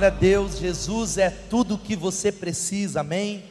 Glória a Deus, Jesus é tudo o que você precisa, amém?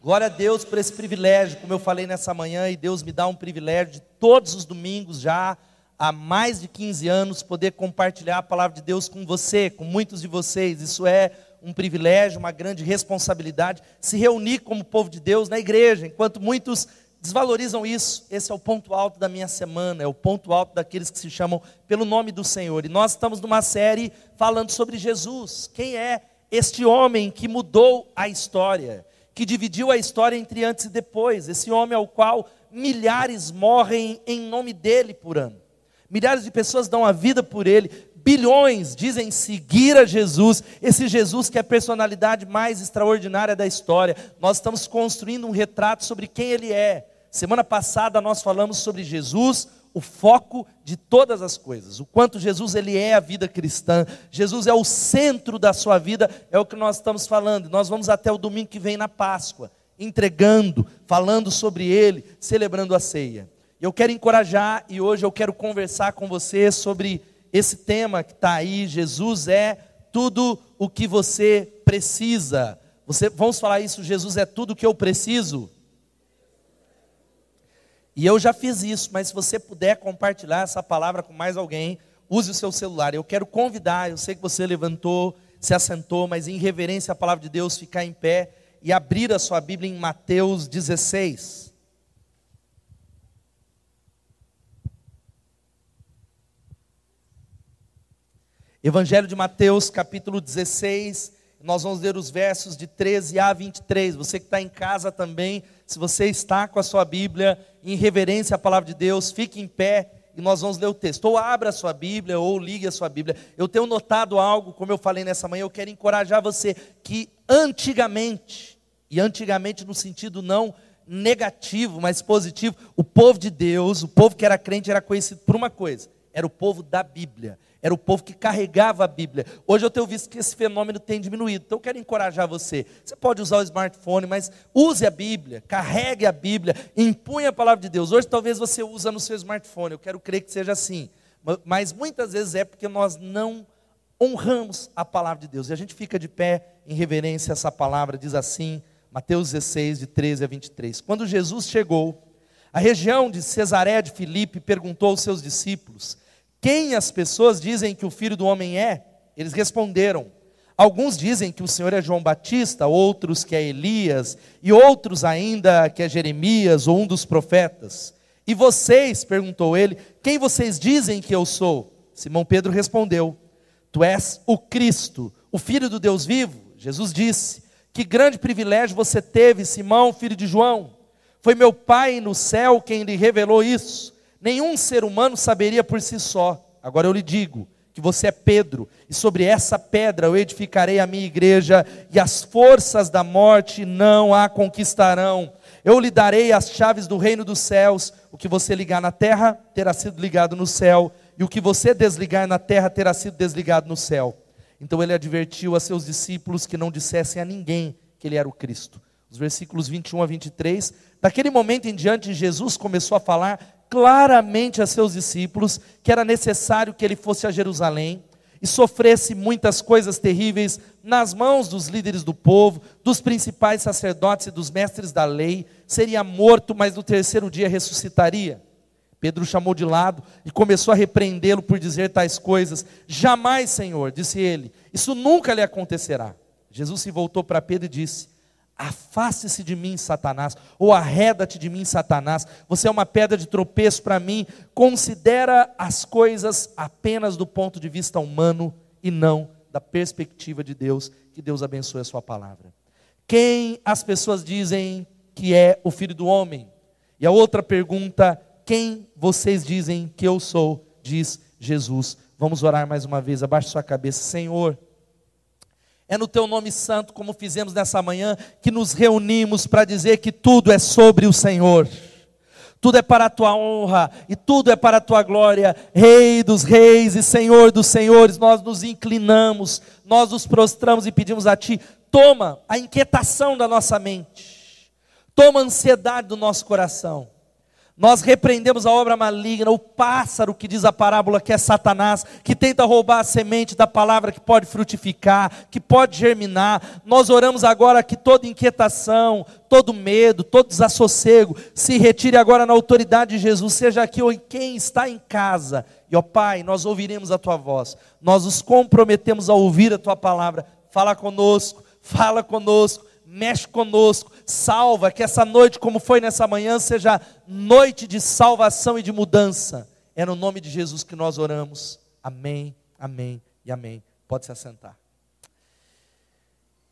Glória a Deus por esse privilégio, como eu falei nessa manhã, e Deus me dá um privilégio de todos os domingos já, há mais de 15 anos, poder compartilhar a palavra de Deus com você, com muitos de vocês. Isso é um privilégio, uma grande responsabilidade, se reunir como povo de Deus na igreja, enquanto muitos desvalorizam isso. Esse é o ponto alto da minha semana, é o ponto alto daqueles que se chamam pelo nome do Senhor. E nós estamos numa série falando sobre Jesus. Quem é este homem que mudou a história, que dividiu a história entre antes e depois? Esse homem ao qual milhares morrem em nome dele por ano. Milhares de pessoas dão a vida por ele, bilhões dizem seguir a Jesus, esse Jesus que é a personalidade mais extraordinária da história. Nós estamos construindo um retrato sobre quem ele é. Semana passada nós falamos sobre Jesus, o foco de todas as coisas, o quanto Jesus ele é a vida cristã. Jesus é o centro da sua vida, é o que nós estamos falando. Nós vamos até o domingo que vem na Páscoa, entregando, falando sobre ele, celebrando a ceia. Eu quero encorajar e hoje eu quero conversar com você sobre esse tema que está aí, Jesus é tudo o que você precisa. Você, vamos falar isso, Jesus é tudo o que eu preciso? E eu já fiz isso, mas se você puder compartilhar essa palavra com mais alguém, use o seu celular. Eu quero convidar, eu sei que você levantou, se assentou, mas em reverência à palavra de Deus, ficar em pé e abrir a sua Bíblia em Mateus 16. Evangelho de Mateus, capítulo 16, nós vamos ler os versos de 13 a 23. Você que está em casa também, se você está com a sua Bíblia em reverência à palavra de Deus, fique em pé e nós vamos ler o texto. Ou abra a sua Bíblia, ou ligue a sua Bíblia. Eu tenho notado algo, como eu falei nessa manhã, eu quero encorajar você que antigamente, e antigamente no sentido não negativo, mas positivo, o povo de Deus, o povo que era crente, era conhecido por uma coisa: era o povo da Bíblia. Era o povo que carregava a Bíblia. Hoje eu tenho visto que esse fenômeno tem diminuído. Então eu quero encorajar você. Você pode usar o smartphone, mas use a Bíblia, carregue a Bíblia, impunha a palavra de Deus. Hoje talvez você use no seu smartphone. Eu quero crer que seja assim. Mas muitas vezes é porque nós não honramos a palavra de Deus. E a gente fica de pé em reverência a essa palavra. Diz assim, Mateus 16, de 13 a 23. Quando Jesus chegou, a região de Cesaré de Filipe perguntou aos seus discípulos quem as pessoas dizem que o filho do homem é? Eles responderam: Alguns dizem que o Senhor é João Batista, outros que é Elias, e outros ainda que é Jeremias ou um dos profetas. E vocês, perguntou ele, quem vocês dizem que eu sou? Simão Pedro respondeu: Tu és o Cristo, o Filho do Deus vivo. Jesus disse: Que grande privilégio você teve, Simão, filho de João. Foi meu Pai no céu quem lhe revelou isso nenhum ser humano saberia por si só. Agora eu lhe digo que você é Pedro, e sobre essa pedra eu edificarei a minha igreja, e as forças da morte não a conquistarão. Eu lhe darei as chaves do reino dos céus. O que você ligar na terra terá sido ligado no céu, e o que você desligar na terra terá sido desligado no céu. Então ele advertiu a seus discípulos que não dissessem a ninguém que ele era o Cristo. Os versículos 21 a 23. Daquele momento em diante, Jesus começou a falar claramente a seus discípulos que era necessário que ele fosse a Jerusalém e sofresse muitas coisas terríveis nas mãos dos líderes do povo, dos principais sacerdotes e dos mestres da lei, seria morto, mas no terceiro dia ressuscitaria. Pedro chamou de lado e começou a repreendê-lo por dizer tais coisas. Jamais, Senhor, disse ele, isso nunca lhe acontecerá. Jesus se voltou para Pedro e disse: Afaste-se de mim, Satanás, ou arreda-te de mim, Satanás. Você é uma pedra de tropeço para mim. Considera as coisas apenas do ponto de vista humano e não da perspectiva de Deus. Que Deus abençoe a sua palavra. Quem as pessoas dizem que é o filho do homem? E a outra pergunta: quem vocês dizem que eu sou? Diz Jesus. Vamos orar mais uma vez. Abaixe sua cabeça, Senhor. É no teu nome santo, como fizemos nessa manhã, que nos reunimos para dizer que tudo é sobre o Senhor. Tudo é para a tua honra e tudo é para a tua glória, Rei dos reis e Senhor dos senhores. Nós nos inclinamos, nós nos prostramos e pedimos a ti: toma a inquietação da nossa mente, toma a ansiedade do nosso coração. Nós repreendemos a obra maligna, o pássaro que diz a parábola que é Satanás, que tenta roubar a semente da palavra que pode frutificar, que pode germinar. Nós oramos agora que toda inquietação, todo medo, todo desassossego se retire agora na autoridade de Jesus, seja aqui ou em quem está em casa. E ó Pai, nós ouviremos a tua voz. Nós nos comprometemos a ouvir a tua palavra. Fala conosco, fala conosco mexe conosco, salva, que essa noite, como foi nessa manhã, seja noite de salvação e de mudança. É no nome de Jesus que nós oramos. Amém, amém e amém. Pode se assentar.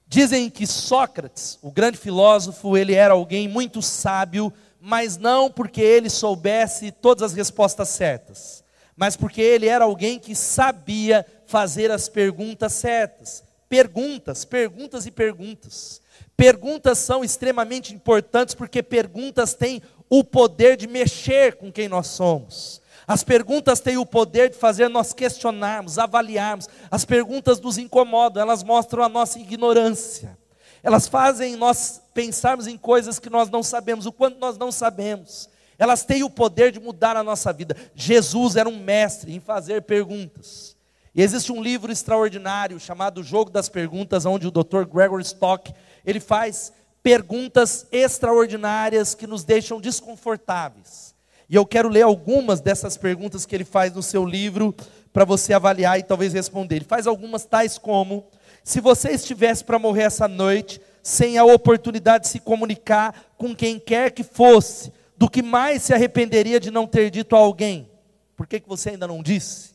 Dizem que Sócrates, o grande filósofo, ele era alguém muito sábio, mas não porque ele soubesse todas as respostas certas, mas porque ele era alguém que sabia fazer as perguntas certas. Perguntas, perguntas e perguntas. Perguntas são extremamente importantes porque perguntas têm o poder de mexer com quem nós somos. As perguntas têm o poder de fazer nós questionarmos, avaliarmos. As perguntas nos incomodam, elas mostram a nossa ignorância. Elas fazem nós pensarmos em coisas que nós não sabemos, o quanto nós não sabemos. Elas têm o poder de mudar a nossa vida. Jesus era um mestre em fazer perguntas. E existe um livro extraordinário chamado Jogo das Perguntas, onde o Dr. Gregory Stock ele faz perguntas extraordinárias que nos deixam desconfortáveis. E eu quero ler algumas dessas perguntas que ele faz no seu livro para você avaliar e talvez responder. Ele faz algumas tais como: se você estivesse para morrer essa noite, sem a oportunidade de se comunicar com quem quer que fosse, do que mais se arrependeria de não ter dito a alguém? Por que, que você ainda não disse?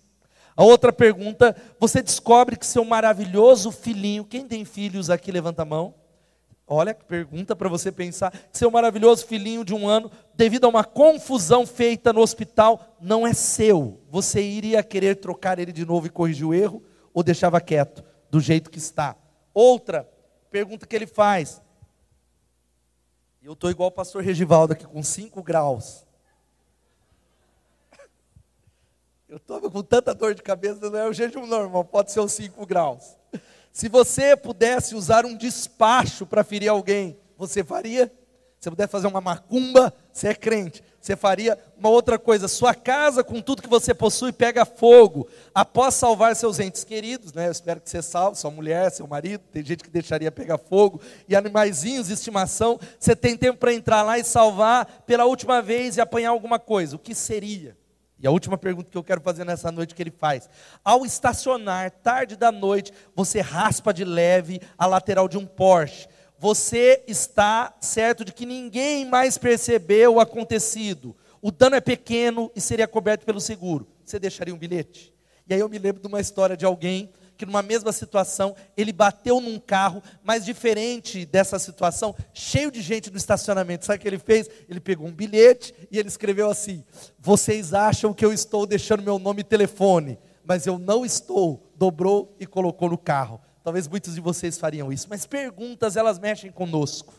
A outra pergunta, você descobre que seu maravilhoso filhinho, quem tem filhos aqui, levanta a mão. Olha que pergunta para você pensar. Seu maravilhoso filhinho de um ano, devido a uma confusão feita no hospital, não é seu. Você iria querer trocar ele de novo e corrigir o erro? Ou deixava quieto, do jeito que está? Outra pergunta que ele faz. Eu estou igual o pastor Regivaldo aqui, com 5 graus. Eu estou com tanta dor de cabeça, não é o jejum normal, pode ser os 5 graus. Se você pudesse usar um despacho para ferir alguém, você faria? Se pudesse fazer uma macumba, você é crente. Você faria uma outra coisa. Sua casa, com tudo que você possui, pega fogo. Após salvar seus entes queridos, né? Eu espero que você salve, sua mulher, seu marido. Tem gente que deixaria pegar fogo. E animaizinhos de estimação. Você tem tempo para entrar lá e salvar pela última vez e apanhar alguma coisa. O que seria? E a última pergunta que eu quero fazer nessa noite que ele faz: ao estacionar tarde da noite, você raspa de leve a lateral de um Porsche. Você está certo de que ninguém mais percebeu o acontecido. O dano é pequeno e seria coberto pelo seguro. Você deixaria um bilhete? E aí eu me lembro de uma história de alguém que numa mesma situação, ele bateu num carro, mas diferente dessa situação, cheio de gente no estacionamento. Sabe o que ele fez? Ele pegou um bilhete e ele escreveu assim: Vocês acham que eu estou deixando meu nome e telefone, mas eu não estou. Dobrou e colocou no carro. Talvez muitos de vocês fariam isso, mas perguntas elas mexem conosco.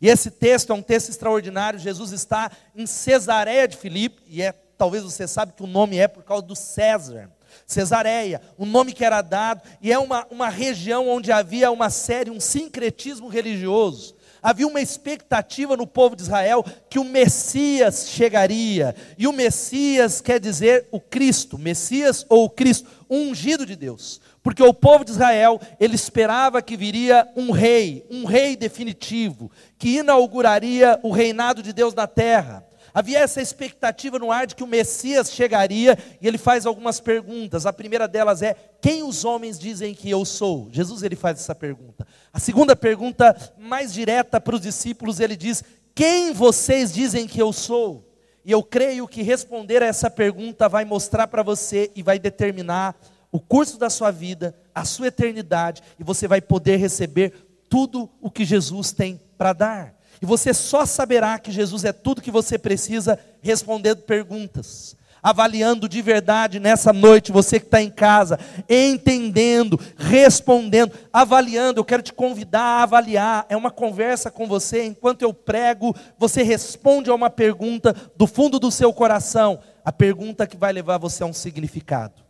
E esse texto é um texto extraordinário. Jesus está em Cesareia de Filipe, e é talvez você sabe que o nome é por causa do César. Cesareia, um nome que era dado, e é uma, uma região onde havia uma série, um sincretismo religioso. Havia uma expectativa no povo de Israel que o Messias chegaria, e o Messias quer dizer o Cristo, Messias ou o Cristo, ungido de Deus. Porque o povo de Israel, ele esperava que viria um rei, um rei definitivo, que inauguraria o reinado de Deus na terra. Havia essa expectativa no ar de que o Messias chegaria e ele faz algumas perguntas. A primeira delas é: quem os homens dizem que eu sou? Jesus ele faz essa pergunta. A segunda pergunta, mais direta para os discípulos, ele diz: quem vocês dizem que eu sou? E eu creio que responder a essa pergunta vai mostrar para você e vai determinar o curso da sua vida, a sua eternidade, e você vai poder receber tudo o que Jesus tem para dar. E você só saberá que Jesus é tudo que você precisa respondendo perguntas. Avaliando de verdade nessa noite, você que está em casa, entendendo, respondendo, avaliando. Eu quero te convidar a avaliar. É uma conversa com você. Enquanto eu prego, você responde a uma pergunta do fundo do seu coração a pergunta que vai levar você a um significado.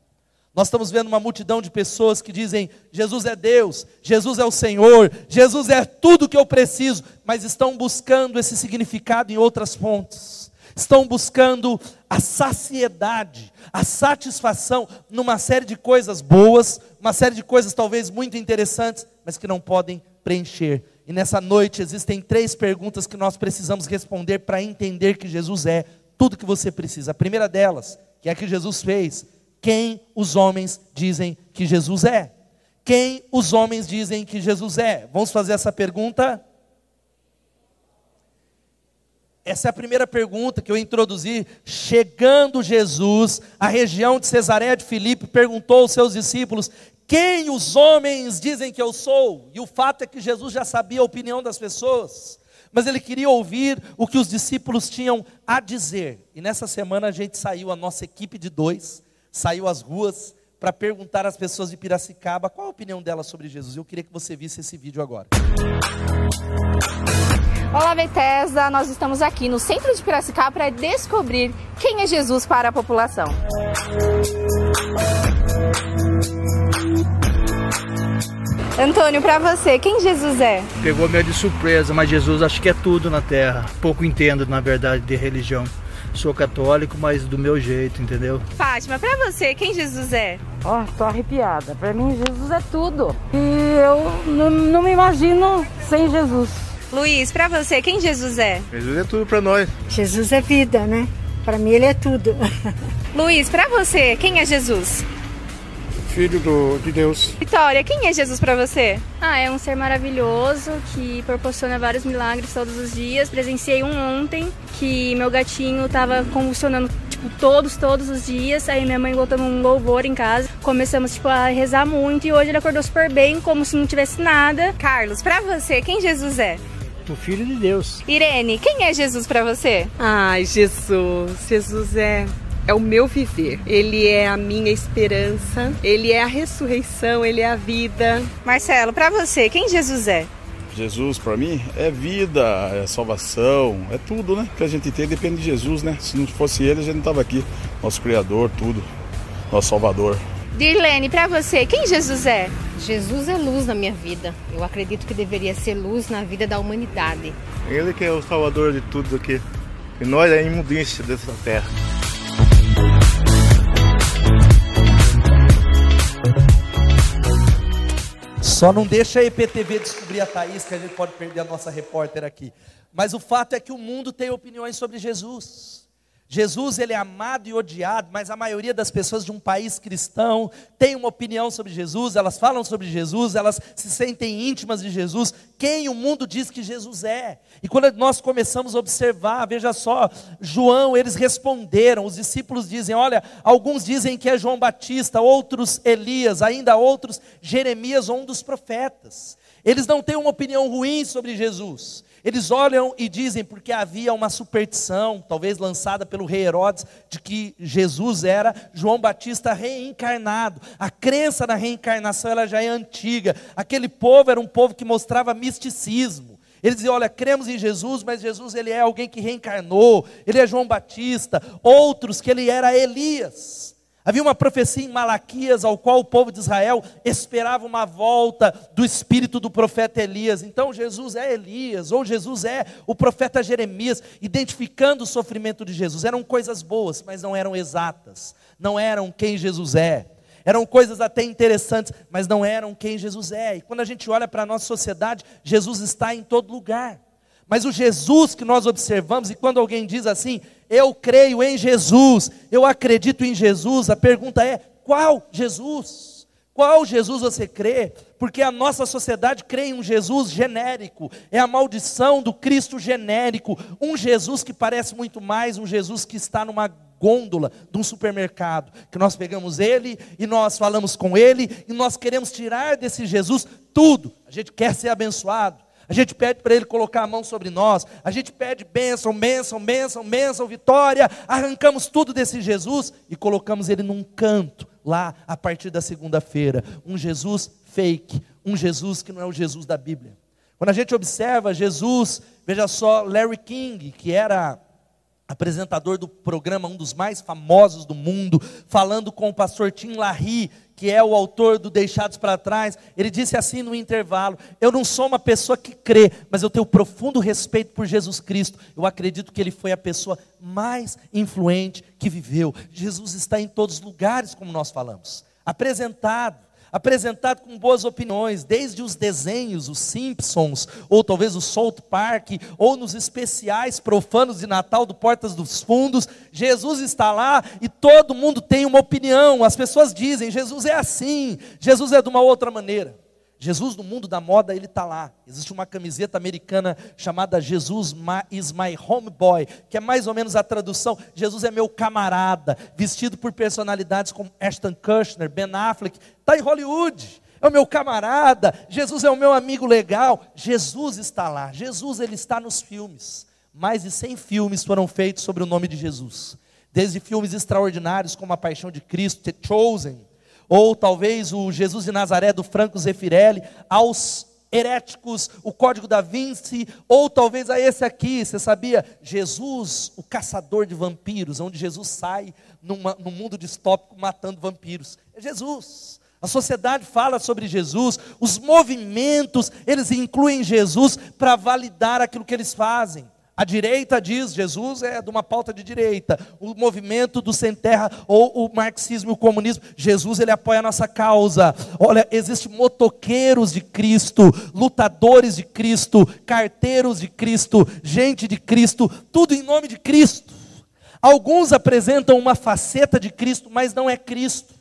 Nós estamos vendo uma multidão de pessoas que dizem: Jesus é Deus, Jesus é o Senhor, Jesus é tudo que eu preciso, mas estão buscando esse significado em outras fontes. estão buscando a saciedade, a satisfação numa série de coisas boas, uma série de coisas talvez muito interessantes, mas que não podem preencher. E nessa noite existem três perguntas que nós precisamos responder para entender que Jesus é tudo que você precisa. A primeira delas, que é a que Jesus fez: quem os homens dizem que Jesus é? Quem os homens dizem que Jesus é? Vamos fazer essa pergunta? Essa é a primeira pergunta que eu introduzi. Chegando Jesus à região de Cesareia de Filipe, perguntou aos seus discípulos: Quem os homens dizem que eu sou? E o fato é que Jesus já sabia a opinião das pessoas, mas ele queria ouvir o que os discípulos tinham a dizer. E nessa semana a gente saiu, a nossa equipe de dois, saiu às ruas para perguntar às pessoas de Piracicaba qual a opinião delas sobre Jesus. Eu queria que você visse esse vídeo agora. Olá, Bethesda! Nós estamos aqui no centro de Piracicaba para descobrir quem é Jesus para a população. Antônio, para você, quem Jesus é? Pegou meio de surpresa, mas Jesus acho que é tudo na Terra. Pouco entendo, na verdade, de religião. Sou católico, mas do meu jeito, entendeu? Fátima, para você, quem Jesus é? Ó, oh, tô arrepiada. Para mim, Jesus é tudo. E eu não, não me imagino sem Jesus. Luiz, para você, quem Jesus é? Jesus é tudo para nós. Jesus é vida, né? Para mim ele é tudo. Luiz, para você, quem é Jesus? Filho do, de Deus. Vitória, quem é Jesus para você? Ah, é um ser maravilhoso que proporciona vários milagres todos os dias. Presenciei um ontem que meu gatinho tava convulsionando tipo, todos, todos os dias. Aí minha mãe voltando um louvor em casa. Começamos, tipo, a rezar muito e hoje ele acordou super bem, como se não tivesse nada. Carlos, para você, quem Jesus é? o Filho de Deus. Irene, quem é Jesus para você? Ai, Jesus. Jesus é é o meu viver. Ele é a minha esperança, ele é a ressurreição, ele é a vida. Marcelo, para você, quem Jesus é? Jesus para mim é vida, é salvação, é tudo, né? Que a gente tem depende de Jesus, né? Se não fosse ele, a gente não tava aqui. Nosso criador, tudo. Nosso salvador. Dirlene, para você, quem Jesus é? Jesus é luz na minha vida. Eu acredito que deveria ser luz na vida da humanidade. Ele que é o salvador de tudo aqui. E nós é a imundícia dessa terra. Só não deixa a EPTV descobrir a Thaís, que a gente pode perder a nossa repórter aqui. Mas o fato é que o mundo tem opiniões sobre Jesus. Jesus ele é amado e odiado, mas a maioria das pessoas de um país cristão tem uma opinião sobre Jesus, elas falam sobre Jesus, elas se sentem íntimas de Jesus. Quem o mundo diz que Jesus é? E quando nós começamos a observar, veja só, João, eles responderam, os discípulos dizem: olha, alguns dizem que é João Batista, outros Elias, ainda outros Jeremias ou um dos profetas. Eles não têm uma opinião ruim sobre Jesus. Eles olham e dizem, porque havia uma superstição, talvez lançada pelo rei Herodes, de que Jesus era João Batista reencarnado. A crença na reencarnação ela já é antiga. Aquele povo era um povo que mostrava misticismo. Eles diziam, olha, cremos em Jesus, mas Jesus ele é alguém que reencarnou, ele é João Batista. Outros que ele era Elias. Havia uma profecia em Malaquias, ao qual o povo de Israel esperava uma volta do espírito do profeta Elias. Então Jesus é Elias, ou Jesus é o profeta Jeremias, identificando o sofrimento de Jesus. Eram coisas boas, mas não eram exatas, não eram quem Jesus é. Eram coisas até interessantes, mas não eram quem Jesus é. E quando a gente olha para a nossa sociedade, Jesus está em todo lugar. Mas o Jesus que nós observamos, e quando alguém diz assim, eu creio em Jesus, eu acredito em Jesus, a pergunta é: qual Jesus? Qual Jesus você crê? Porque a nossa sociedade crê em um Jesus genérico, é a maldição do Cristo genérico, um Jesus que parece muito mais um Jesus que está numa gôndola de um supermercado, que nós pegamos ele e nós falamos com ele e nós queremos tirar desse Jesus tudo. A gente quer ser abençoado, a gente pede para Ele colocar a mão sobre nós. A gente pede bênção, bênção, bênção, bênção, vitória. Arrancamos tudo desse Jesus e colocamos Ele num canto lá a partir da segunda-feira. Um Jesus fake, um Jesus que não é o Jesus da Bíblia. Quando a gente observa Jesus, veja só, Larry King, que era apresentador do programa, um dos mais famosos do mundo, falando com o pastor Tim LaRue, que é o autor do Deixados para Trás, ele disse assim no intervalo: Eu não sou uma pessoa que crê, mas eu tenho profundo respeito por Jesus Cristo. Eu acredito que ele foi a pessoa mais influente que viveu. Jesus está em todos os lugares, como nós falamos, apresentado apresentado com boas opiniões, desde os desenhos, os Simpsons, ou talvez o South Park, ou nos especiais profanos de Natal do Portas dos Fundos. Jesus está lá e todo mundo tem uma opinião. As pessoas dizem: Jesus é assim, Jesus é de uma outra maneira. Jesus no mundo da moda, ele está lá. Existe uma camiseta americana chamada Jesus is my homeboy, que é mais ou menos a tradução, Jesus é meu camarada, vestido por personalidades como Ashton Kutcher, Ben Affleck, está em Hollywood. É o meu camarada, Jesus é o meu amigo legal. Jesus está lá, Jesus ele está nos filmes. Mais de 100 filmes foram feitos sobre o nome de Jesus. Desde filmes extraordinários como A Paixão de Cristo, The Chosen, ou talvez o Jesus de Nazaré do Franco Zeffirelli, aos heréticos, o Código da Vinci, ou talvez a esse aqui, você sabia? Jesus, o caçador de vampiros, onde Jesus sai numa, num mundo distópico matando vampiros. É Jesus. A sociedade fala sobre Jesus, os movimentos, eles incluem Jesus para validar aquilo que eles fazem. A direita diz Jesus é de uma pauta de direita. O movimento do sem terra ou o marxismo e o comunismo, Jesus ele apoia a nossa causa. Olha, existem motoqueiros de Cristo, lutadores de Cristo, carteiros de Cristo, gente de Cristo, tudo em nome de Cristo. Alguns apresentam uma faceta de Cristo, mas não é Cristo.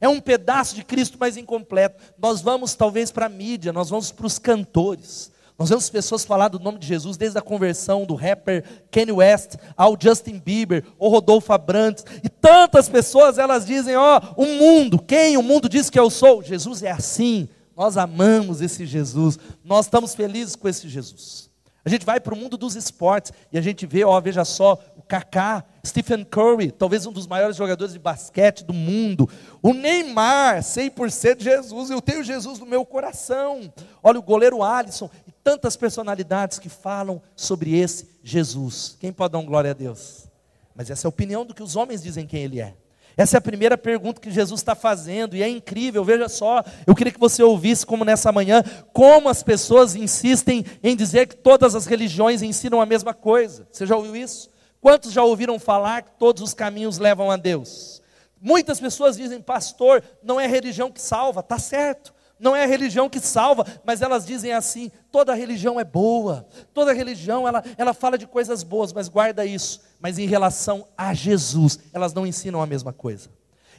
É um pedaço de Cristo, mas incompleto. Nós vamos talvez para a mídia, nós vamos para os cantores. Nós vemos pessoas falar do nome de Jesus desde a conversão do rapper Kanye West ao Justin Bieber, ou Rodolfo Abrantes, e tantas pessoas elas dizem: Ó, oh, o mundo, quem o mundo diz que eu sou? Jesus é assim. Nós amamos esse Jesus, nós estamos felizes com esse Jesus. A gente vai para o mundo dos esportes e a gente vê, ó, veja só, o Kaká, Stephen Curry, talvez um dos maiores jogadores de basquete do mundo. O Neymar, 100% Jesus, eu tenho Jesus no meu coração. Olha o goleiro Alisson tantas personalidades que falam sobre esse Jesus. Quem pode dar um glória a Deus? Mas essa é a opinião do que os homens dizem quem ele é. Essa é a primeira pergunta que Jesus está fazendo, e é incrível, veja só, eu queria que você ouvisse, como nessa manhã, como as pessoas insistem em dizer que todas as religiões ensinam a mesma coisa. Você já ouviu isso? Quantos já ouviram falar que todos os caminhos levam a Deus? Muitas pessoas dizem, pastor, não é religião que salva, está certo. Não é a religião que salva, mas elas dizem assim: toda religião é boa, toda religião ela, ela fala de coisas boas, mas guarda isso. Mas em relação a Jesus, elas não ensinam a mesma coisa.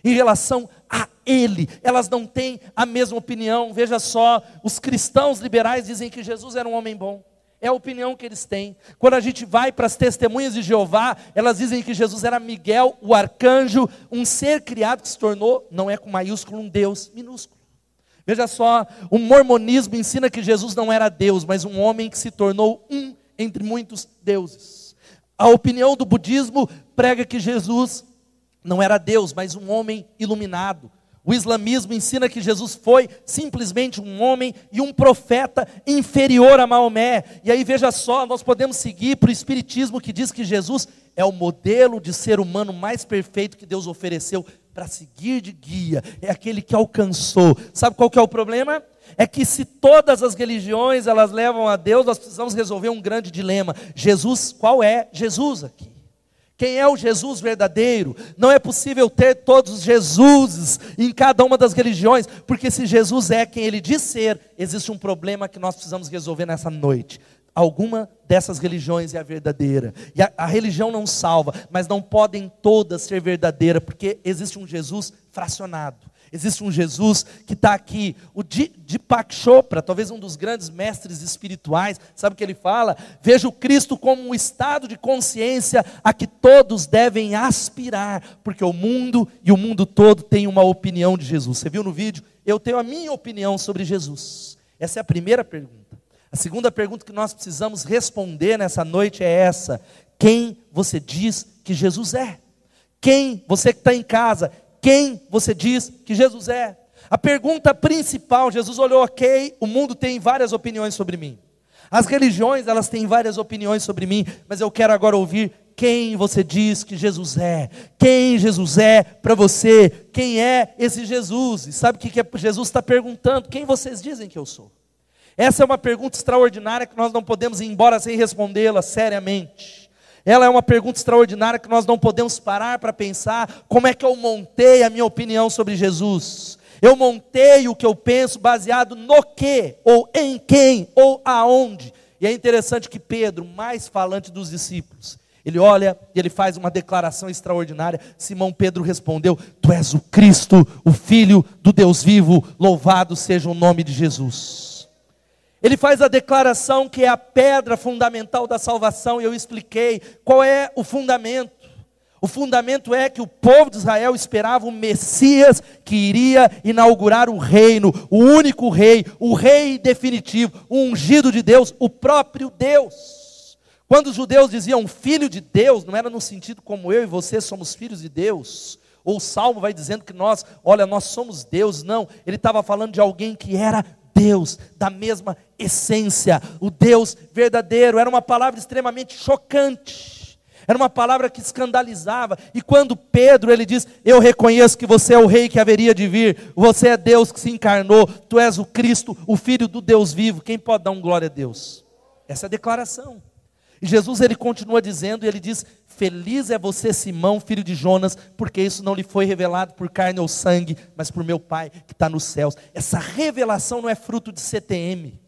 Em relação a Ele, elas não têm a mesma opinião. Veja só, os cristãos liberais dizem que Jesus era um homem bom. É a opinião que eles têm. Quando a gente vai para as testemunhas de Jeová, elas dizem que Jesus era Miguel, o arcanjo, um ser criado que se tornou, não é com maiúsculo, um Deus minúsculo. Veja só, o mormonismo ensina que Jesus não era Deus, mas um homem que se tornou um entre muitos deuses. A opinião do budismo prega que Jesus não era Deus, mas um homem iluminado. O islamismo ensina que Jesus foi simplesmente um homem e um profeta inferior a Maomé. E aí veja só, nós podemos seguir para o espiritismo que diz que Jesus é o modelo de ser humano mais perfeito que Deus ofereceu para seguir de guia, é aquele que alcançou. Sabe qual que é o problema? É que se todas as religiões elas levam a Deus, nós precisamos resolver um grande dilema. Jesus, qual é Jesus aqui? Quem é o Jesus verdadeiro? Não é possível ter todos os Jesuses em cada uma das religiões, porque se Jesus é quem ele diz ser, existe um problema que nós precisamos resolver nessa noite alguma dessas religiões é a verdadeira. E a, a, religião não salva, mas não podem todas ser verdadeiras, porque existe um Jesus fracionado. Existe um Jesus que está aqui. O Deepak Chopra, talvez um dos grandes mestres espirituais, sabe o que ele fala? Veja o Cristo como um estado de consciência a que todos devem aspirar, porque o mundo e o mundo todo tem uma opinião de Jesus. Você viu no vídeo? Eu tenho a minha opinião sobre Jesus. Essa é a primeira pergunta. A segunda pergunta que nós precisamos responder nessa noite é essa: quem você diz que Jesus é? Quem, você que está em casa, quem você diz que Jesus é? A pergunta principal, Jesus olhou, ok, o mundo tem várias opiniões sobre mim. As religiões, elas têm várias opiniões sobre mim, mas eu quero agora ouvir quem você diz que Jesus é? Quem Jesus é para você? Quem é esse Jesus? E sabe o que, que é? Jesus está perguntando? Quem vocês dizem que eu sou? Essa é uma pergunta extraordinária que nós não podemos ir embora sem respondê-la seriamente. Ela é uma pergunta extraordinária que nós não podemos parar para pensar como é que eu montei a minha opinião sobre Jesus. Eu montei o que eu penso baseado no que, ou em quem, ou aonde. E é interessante que Pedro, mais falante dos discípulos, ele olha e ele faz uma declaração extraordinária. Simão Pedro respondeu: Tu és o Cristo, o Filho do Deus vivo, louvado seja o nome de Jesus. Ele faz a declaração que é a pedra fundamental da salvação, e eu expliquei qual é o fundamento. O fundamento é que o povo de Israel esperava o Messias que iria inaugurar o reino, o único rei, o rei definitivo, o ungido de Deus, o próprio Deus. Quando os judeus diziam filho de Deus, não era no sentido como eu e você somos filhos de Deus. Ou o salmo vai dizendo que nós, olha, nós somos Deus. Não, ele estava falando de alguém que era Deus, da mesma essência, o Deus verdadeiro. Era uma palavra extremamente chocante. Era uma palavra que escandalizava. E quando Pedro ele diz: "Eu reconheço que você é o rei que haveria de vir, você é Deus que se encarnou, tu és o Cristo, o filho do Deus vivo". Quem pode dar um glória a Deus? Essa é a declaração. E Jesus ele continua dizendo, e ele diz: Feliz é você, Simão, filho de Jonas, porque isso não lhe foi revelado por carne ou sangue, mas por meu Pai que está nos céus. Essa revelação não é fruto de CTM.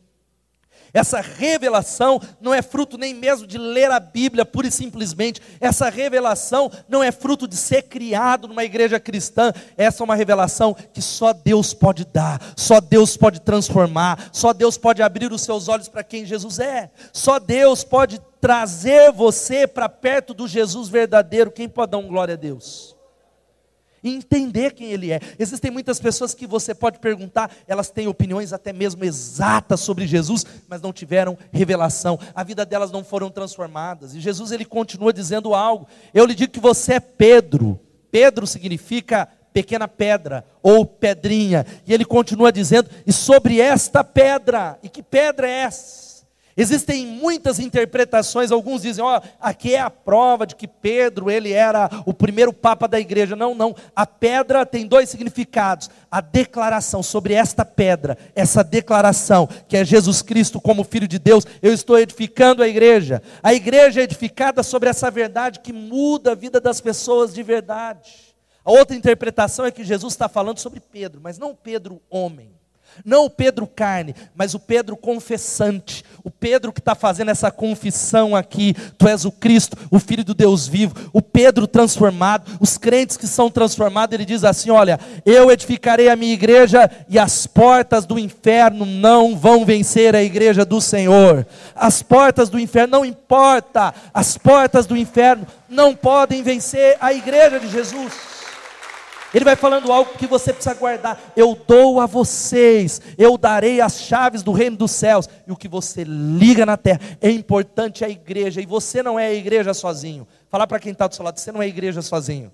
Essa revelação não é fruto nem mesmo de ler a Bíblia pura e simplesmente. Essa revelação não é fruto de ser criado numa igreja cristã. Essa é uma revelação que só Deus pode dar, só Deus pode transformar, só Deus pode abrir os seus olhos para quem Jesus é. Só Deus pode trazer você para perto do Jesus verdadeiro. Quem pode dar um glória a Deus? E entender quem Ele é. Existem muitas pessoas que você pode perguntar, elas têm opiniões até mesmo exatas sobre Jesus, mas não tiveram revelação, a vida delas não foram transformadas. E Jesus ele continua dizendo algo. Eu lhe digo que você é Pedro. Pedro significa pequena pedra ou pedrinha. E ele continua dizendo: "E sobre esta pedra, e que pedra é essa?" Existem muitas interpretações, alguns dizem, ó, aqui é a prova de que Pedro, ele era o primeiro papa da igreja. Não, não. A pedra tem dois significados. A declaração sobre esta pedra, essa declaração que é Jesus Cristo como filho de Deus, eu estou edificando a igreja. A igreja é edificada sobre essa verdade que muda a vida das pessoas de verdade. A outra interpretação é que Jesus está falando sobre Pedro, mas não Pedro homem. Não o Pedro carne, mas o Pedro confessante. O Pedro que está fazendo essa confissão aqui. Tu és o Cristo, o Filho do Deus vivo. O Pedro transformado. Os crentes que são transformados, ele diz assim: Olha, eu edificarei a minha igreja e as portas do inferno não vão vencer a igreja do Senhor. As portas do inferno, não importa, as portas do inferno não podem vencer a igreja de Jesus. Ele vai falando algo que você precisa guardar. Eu dou a vocês, eu darei as chaves do reino dos céus. E o que você liga na terra é importante a igreja. E você não é a igreja sozinho. Falar para quem está do seu lado, você não é a igreja sozinho.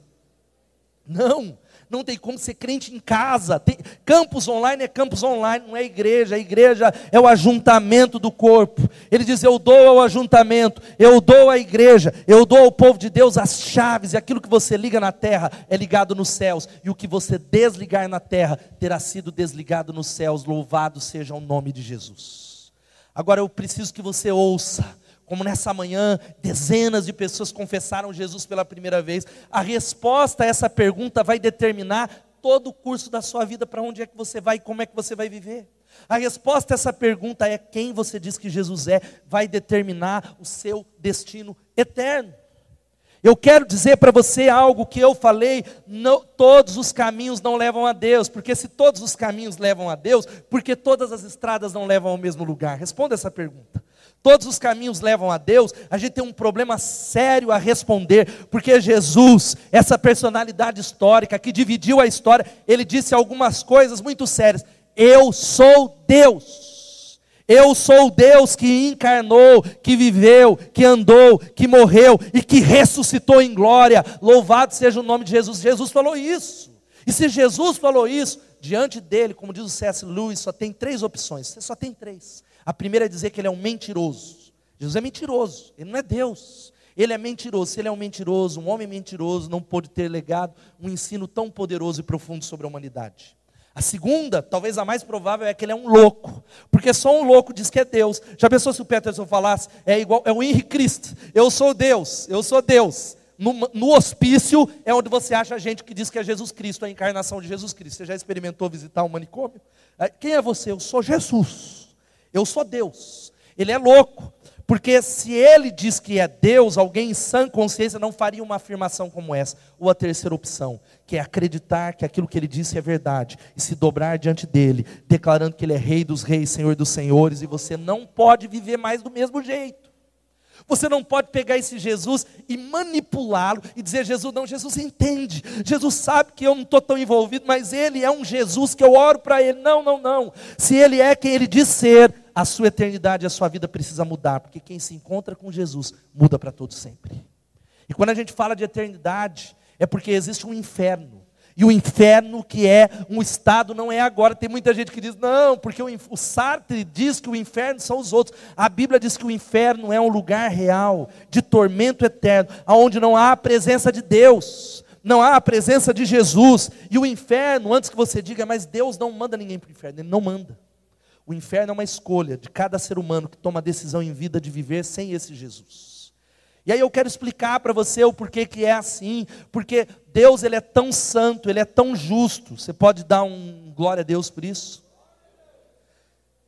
Não não tem como ser crente em casa. Tem, campus online é campus online, não é igreja. A igreja é o ajuntamento do corpo. Ele diz: Eu dou ao ajuntamento, eu dou à igreja, eu dou ao povo de Deus as chaves, e aquilo que você liga na terra é ligado nos céus, e o que você desligar na terra terá sido desligado nos céus. Louvado seja o nome de Jesus. Agora eu preciso que você ouça como nessa manhã, dezenas de pessoas confessaram Jesus pela primeira vez. A resposta a essa pergunta vai determinar todo o curso da sua vida, para onde é que você vai e como é que você vai viver. A resposta a essa pergunta é quem você diz que Jesus é, vai determinar o seu destino eterno. Eu quero dizer para você algo que eu falei: não, todos os caminhos não levam a Deus, porque se todos os caminhos levam a Deus, porque todas as estradas não levam ao mesmo lugar? Responda essa pergunta todos os caminhos levam a Deus, a gente tem um problema sério a responder, porque Jesus, essa personalidade histórica que dividiu a história, ele disse algumas coisas muito sérias: Eu sou Deus. Eu sou Deus que encarnou, que viveu, que andou, que morreu e que ressuscitou em glória. Louvado seja o nome de Jesus. Jesus falou isso. E se Jesus falou isso, diante dele, como diz o C.S. Lewis, só tem três opções. Você só tem três. A primeira é dizer que ele é um mentiroso. Jesus é mentiroso, ele não é Deus. Ele é mentiroso. Se ele é um mentiroso, um homem mentiroso, não pôde ter legado um ensino tão poderoso e profundo sobre a humanidade. A segunda, talvez a mais provável, é que ele é um louco. Porque só um louco diz que é Deus. Já pensou se o Peterson falasse, é igual, é o Henri Cristo, eu sou Deus, eu sou Deus. No, no, hospício é onde você acha gente que diz que é Jesus Cristo, a encarnação de Jesus Cristo. Você já experimentou visitar um manicômio? É, quem é você? Eu sou Jesus. Eu sou Deus. Ele é louco. Porque se ele diz que é Deus, alguém em sã consciência não faria uma afirmação como essa. Ou a terceira opção, que é acreditar que aquilo que ele disse é verdade e se dobrar diante dele, declarando que ele é Rei dos Reis, Senhor dos Senhores, e você não pode viver mais do mesmo jeito. Você não pode pegar esse Jesus e manipulá-lo e dizer: Jesus, não, Jesus entende, Jesus sabe que eu não estou tão envolvido, mas Ele é um Jesus que eu oro para Ele. Não, não, não. Se Ele é quem Ele diz ser, a sua eternidade, a sua vida precisa mudar, porque quem se encontra com Jesus muda para todo sempre. E quando a gente fala de eternidade, é porque existe um inferno. E o inferno, que é um estado, não é agora. Tem muita gente que diz, não, porque o, o Sartre diz que o inferno são os outros. A Bíblia diz que o inferno é um lugar real, de tormento eterno, onde não há a presença de Deus, não há a presença de Jesus. E o inferno, antes que você diga, mas Deus não manda ninguém para o inferno, Ele não manda. O inferno é uma escolha de cada ser humano que toma a decisão em vida de viver sem esse Jesus. E aí eu quero explicar para você o porquê que é assim, porque Deus ele é tão santo, ele é tão justo. Você pode dar um glória a Deus por isso?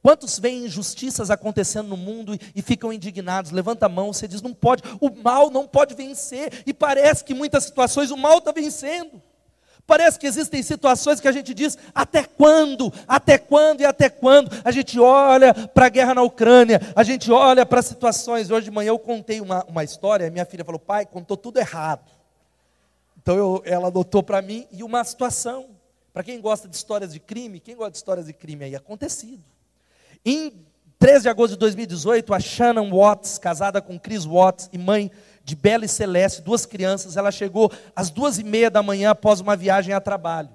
Quantos veem injustiças acontecendo no mundo e, e, ficam indignados? Levanta a mão, você diz: não pode, o mal não pode vencer, e parece que em muitas situações o mal está vencendo. Parece que existem situações que a gente diz: até quando? Até quando e até quando? A gente olha para a guerra na Ucrânia, a gente olha para situações. Hoje de manhã eu contei uma, uma história, minha filha falou: pai, contou tudo errado. Então eu, ela anotou para mim e uma situação. Para quem gosta de histórias de crime, quem gosta de histórias de crime aí? Acontecido. Em 13 de agosto de 2018, a Shannon Watts, casada com Chris Watts e mãe de Bela e Celeste, duas crianças, ela chegou às duas e meia da manhã após uma viagem a trabalho.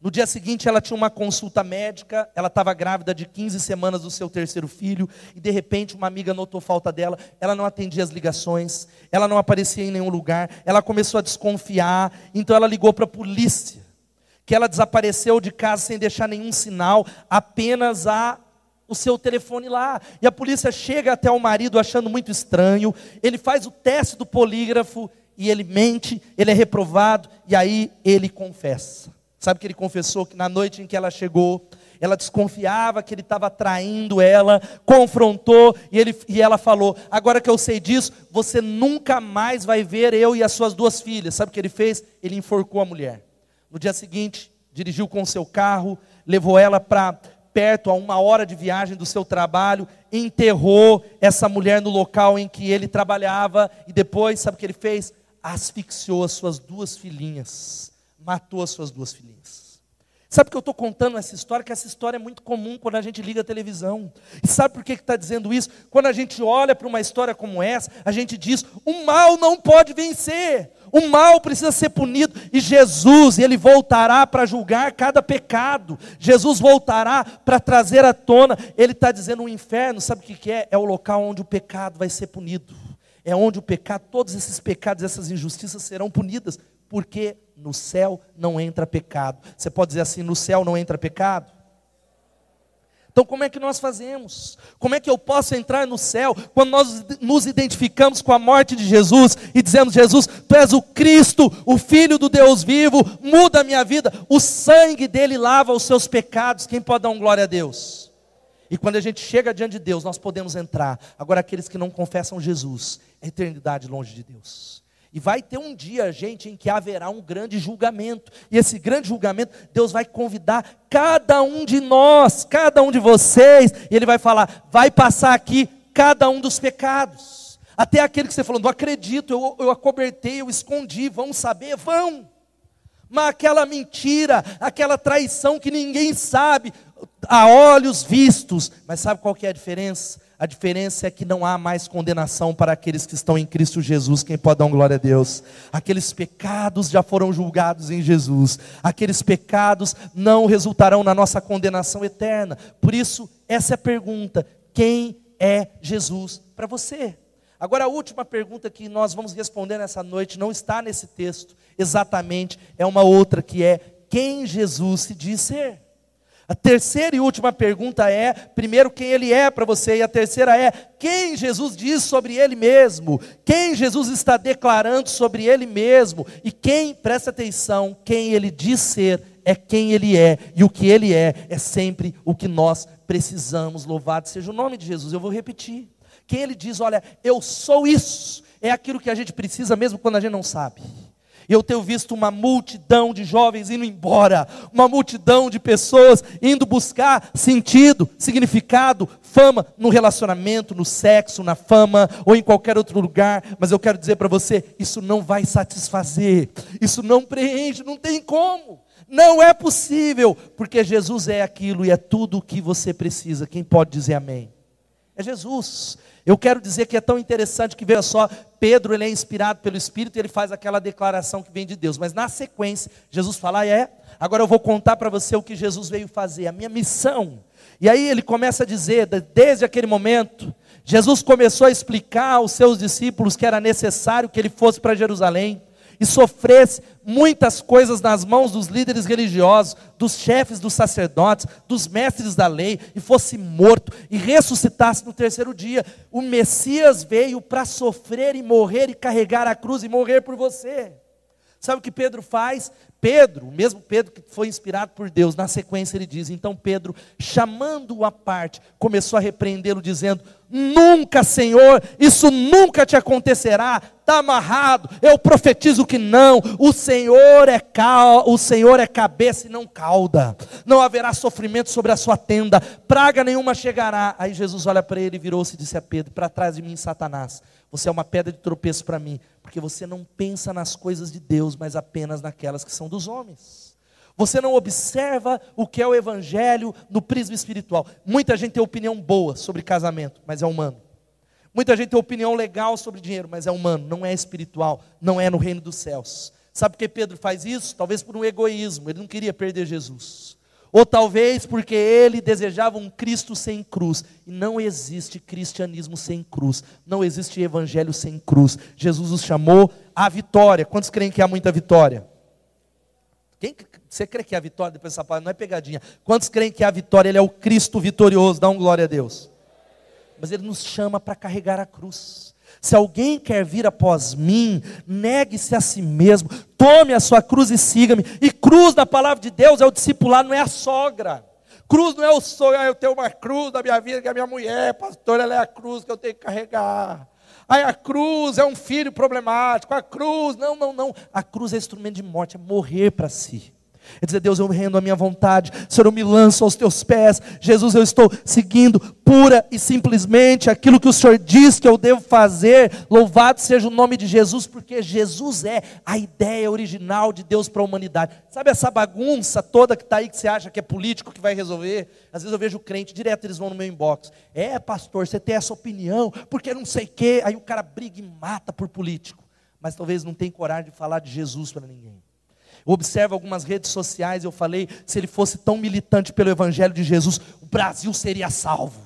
No dia seguinte, ela tinha uma consulta médica, ela estava grávida de 15 semanas do seu terceiro filho, e de repente uma amiga notou falta dela, ela não atendia as ligações, ela não aparecia em nenhum lugar, ela começou a desconfiar, então ela ligou para a polícia, que ela desapareceu de casa sem deixar nenhum sinal, apenas a o seu telefone lá. E a polícia chega até o marido achando muito estranho. Ele faz o teste do polígrafo e ele mente, ele é reprovado e aí ele confessa. Sabe que ele confessou que na noite em que ela chegou, ela desconfiava que ele estava traindo ela, confrontou e, ele, e ela falou: Agora que eu sei disso, você nunca mais vai ver eu e as suas duas filhas. Sabe o que ele fez? Ele enforcou a mulher. No dia seguinte, dirigiu com o seu carro, levou ela para perto, a uma hora de viagem do seu trabalho, enterrou essa mulher no local em que ele trabalhava e depois, sabe o que ele fez? Asfixiou as suas duas filhinhas, matou as suas duas filhinhas. Sabe que eu estou contando essa história? Que essa história é muito comum quando a gente liga a televisão. E sabe por que está dizendo isso? Quando a gente olha para uma história como essa, a gente diz: o mal não pode vencer, o mal precisa ser punido, e Jesus, ele voltará para julgar cada pecado, Jesus voltará para trazer à tona, ele está dizendo: o inferno, sabe o que é? É o local onde o pecado vai ser punido, é onde o pecado, todos esses pecados, essas injustiças serão punidas, porque no céu não entra pecado. Você pode dizer assim: no céu não entra pecado? Então, como é que nós fazemos? Como é que eu posso entrar no céu quando nós nos identificamos com a morte de Jesus e dizemos: Jesus, tu és o Cristo, o Filho do Deus vivo, muda a minha vida, o sangue dele lava os seus pecados. Quem pode dar um glória a Deus? E quando a gente chega diante de Deus, nós podemos entrar. Agora, aqueles que não confessam Jesus, a eternidade longe de Deus. E vai ter um dia, gente, em que haverá um grande julgamento. E esse grande julgamento, Deus vai convidar cada um de nós, cada um de vocês, e Ele vai falar: vai passar aqui cada um dos pecados. Até aquele que você falou, não acredito, eu, eu acobertei, eu escondi, vão saber? Vão. Mas aquela mentira, aquela traição que ninguém sabe, a olhos vistos, mas sabe qual que é a diferença? A diferença é que não há mais condenação para aqueles que estão em Cristo Jesus. Quem pode dar glória a Deus? Aqueles pecados já foram julgados em Jesus. Aqueles pecados não resultarão na nossa condenação eterna. Por isso, essa é a pergunta: quem é Jesus para você? Agora, a última pergunta que nós vamos responder nessa noite não está nesse texto exatamente, é uma outra que é: quem Jesus se diz ser? A terceira e última pergunta é: primeiro, quem ele é para você, e a terceira é: quem Jesus diz sobre ele mesmo? Quem Jesus está declarando sobre ele mesmo? E quem, presta atenção, quem ele diz ser é quem ele é, e o que ele é é sempre o que nós precisamos. Louvado seja o nome de Jesus. Eu vou repetir. Quem ele diz, olha, eu sou isso, é aquilo que a gente precisa mesmo quando a gente não sabe. Eu tenho visto uma multidão de jovens indo embora, uma multidão de pessoas indo buscar sentido, significado, fama no relacionamento, no sexo, na fama ou em qualquer outro lugar, mas eu quero dizer para você: isso não vai satisfazer, isso não preenche, não tem como, não é possível, porque Jesus é aquilo e é tudo o que você precisa. Quem pode dizer amém? É Jesus. Eu quero dizer que é tão interessante que veja só, Pedro ele é inspirado pelo Espírito e ele faz aquela declaração que vem de Deus. Mas na sequência, Jesus fala, ah, é, agora eu vou contar para você o que Jesus veio fazer, a minha missão. E aí ele começa a dizer, desde aquele momento, Jesus começou a explicar aos seus discípulos que era necessário que ele fosse para Jerusalém e sofresse muitas coisas nas mãos dos líderes religiosos, dos chefes dos sacerdotes, dos mestres da lei, e fosse morto e ressuscitasse no terceiro dia. O Messias veio para sofrer e morrer e carregar a cruz e morrer por você. Sabe o que Pedro faz? Pedro, o mesmo Pedro que foi inspirado por Deus, na sequência ele diz: então Pedro, chamando-o à parte, começou a repreendê-lo, dizendo: Nunca, Senhor, isso nunca te acontecerá, está amarrado, eu profetizo que não, o Senhor é cal, o Senhor é cabeça e não cauda, não haverá sofrimento sobre a sua tenda, praga nenhuma chegará. Aí Jesus olha para ele, virou-se e disse a Pedro: Para trás de mim, Satanás, você é uma pedra de tropeço para mim, porque você não pensa nas coisas de Deus, mas apenas naquelas que são dos homens. Você não observa o que é o evangelho no prisma espiritual. Muita gente tem opinião boa sobre casamento, mas é humano. Muita gente tem opinião legal sobre dinheiro, mas é humano, não é espiritual, não é no reino dos céus. Sabe por que Pedro faz isso? Talvez por um egoísmo, ele não queria perder Jesus. Ou talvez porque ele desejava um Cristo sem cruz. E não existe cristianismo sem cruz. Não existe evangelho sem cruz. Jesus os chamou à vitória. Quantos creem que há muita vitória? Quem, você crê que há vitória depois dessa palavra? Não é pegadinha. Quantos creem que há vitória? Ele é o Cristo vitorioso. Dá um glória a Deus. Mas ele nos chama para carregar a cruz. Se alguém quer vir após mim, negue-se a si mesmo, tome a sua cruz e siga-me. E cruz na palavra de Deus é o discipular, não é a sogra. Cruz não é o sonho, ah, eu tenho uma cruz na minha vida, que é a minha mulher, pastor, ela é a cruz que eu tenho que carregar. Aí a cruz é um filho problemático, a cruz, não, não, não. A cruz é instrumento de morte, é morrer para si. É dizer, Deus, eu rendo a minha vontade, Senhor, eu me lanço aos teus pés, Jesus, eu estou seguindo pura e simplesmente aquilo que o Senhor diz que eu devo fazer, louvado seja o nome de Jesus, porque Jesus é a ideia original de Deus para a humanidade. Sabe essa bagunça toda que está aí, que você acha que é político que vai resolver? Às vezes eu vejo crente, direto eles vão no meu inbox, é pastor, você tem essa opinião, porque não sei o quê, aí o cara briga e mata por político, mas talvez não tenha coragem de falar de Jesus para ninguém. Observa algumas redes sociais, eu falei, se ele fosse tão militante pelo Evangelho de Jesus, o Brasil seria salvo.